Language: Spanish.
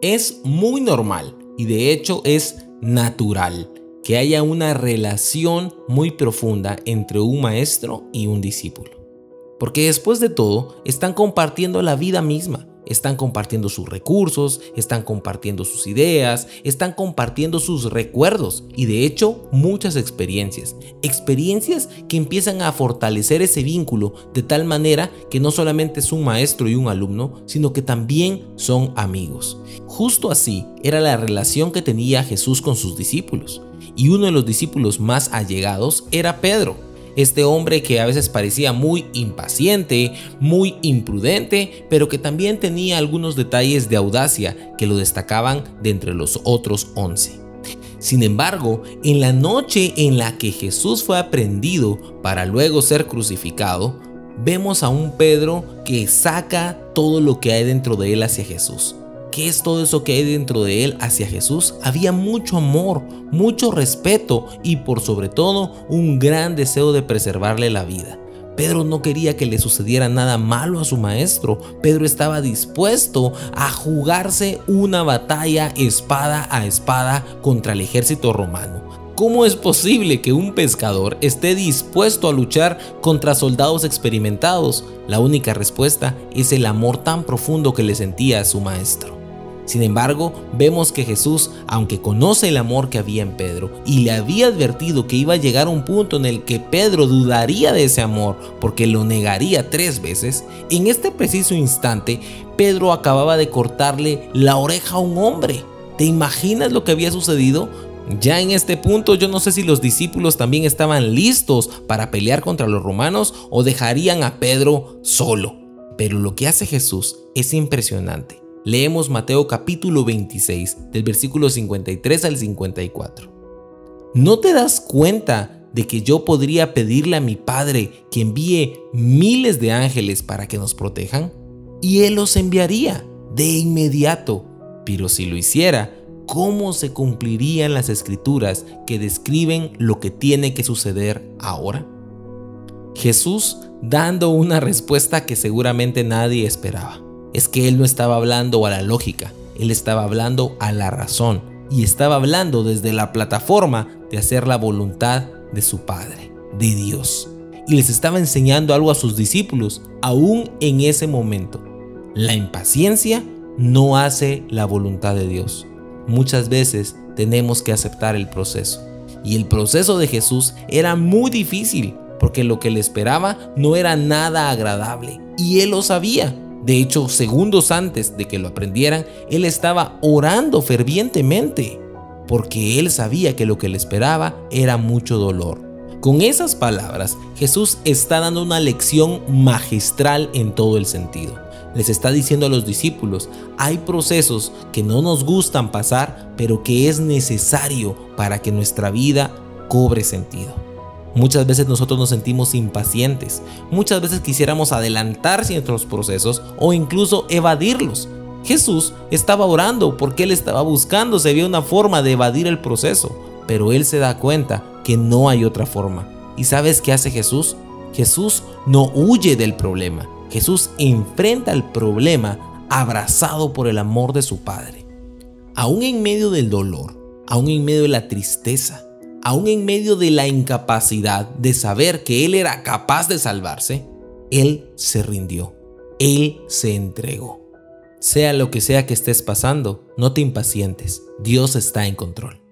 Es muy normal y de hecho es natural que haya una relación muy profunda entre un maestro y un discípulo. Porque después de todo, están compartiendo la vida misma están compartiendo sus recursos, están compartiendo sus ideas, están compartiendo sus recuerdos y de hecho muchas experiencias. Experiencias que empiezan a fortalecer ese vínculo de tal manera que no solamente es un maestro y un alumno, sino que también son amigos. Justo así era la relación que tenía Jesús con sus discípulos. Y uno de los discípulos más allegados era Pedro este hombre que a veces parecía muy impaciente, muy imprudente, pero que también tenía algunos detalles de audacia que lo destacaban de entre los otros once. Sin embargo, en la noche en la que Jesús fue aprendido para luego ser crucificado, vemos a un Pedro que saca todo lo que hay dentro de él hacia Jesús. ¿Qué es todo eso que hay dentro de él hacia Jesús? Había mucho amor, mucho respeto y por sobre todo un gran deseo de preservarle la vida. Pedro no quería que le sucediera nada malo a su maestro. Pedro estaba dispuesto a jugarse una batalla espada a espada contra el ejército romano. ¿Cómo es posible que un pescador esté dispuesto a luchar contra soldados experimentados? La única respuesta es el amor tan profundo que le sentía a su maestro. Sin embargo, vemos que Jesús, aunque conoce el amor que había en Pedro y le había advertido que iba a llegar a un punto en el que Pedro dudaría de ese amor porque lo negaría tres veces, en este preciso instante Pedro acababa de cortarle la oreja a un hombre. ¿Te imaginas lo que había sucedido? Ya en este punto yo no sé si los discípulos también estaban listos para pelear contra los romanos o dejarían a Pedro solo. Pero lo que hace Jesús es impresionante leemos Mateo capítulo 26 del versículo 53 al 54. ¿No te das cuenta de que yo podría pedirle a mi Padre que envíe miles de ángeles para que nos protejan? Y Él los enviaría de inmediato. Pero si lo hiciera, ¿cómo se cumplirían las escrituras que describen lo que tiene que suceder ahora? Jesús dando una respuesta que seguramente nadie esperaba es que él no estaba hablando a la lógica, él estaba hablando a la razón y estaba hablando desde la plataforma de hacer la voluntad de su Padre, de Dios. Y les estaba enseñando algo a sus discípulos, aún en ese momento. La impaciencia no hace la voluntad de Dios. Muchas veces tenemos que aceptar el proceso. Y el proceso de Jesús era muy difícil, porque lo que le esperaba no era nada agradable. Y él lo sabía. De hecho, segundos antes de que lo aprendieran, él estaba orando fervientemente, porque él sabía que lo que le esperaba era mucho dolor. Con esas palabras, Jesús está dando una lección magistral en todo el sentido. Les está diciendo a los discípulos, hay procesos que no nos gustan pasar, pero que es necesario para que nuestra vida cobre sentido. Muchas veces nosotros nos sentimos impacientes, muchas veces quisiéramos adelantar ciertos procesos o incluso evadirlos. Jesús estaba orando porque él estaba buscando, se había una forma de evadir el proceso, pero él se da cuenta que no hay otra forma. ¿Y sabes qué hace Jesús? Jesús no huye del problema, Jesús enfrenta el problema abrazado por el amor de su Padre. Aún en medio del dolor, aún en medio de la tristeza, aún en medio de la incapacidad de saber que Él era capaz de salvarse, Él se rindió, Él se entregó. Sea lo que sea que estés pasando, no te impacientes, Dios está en control.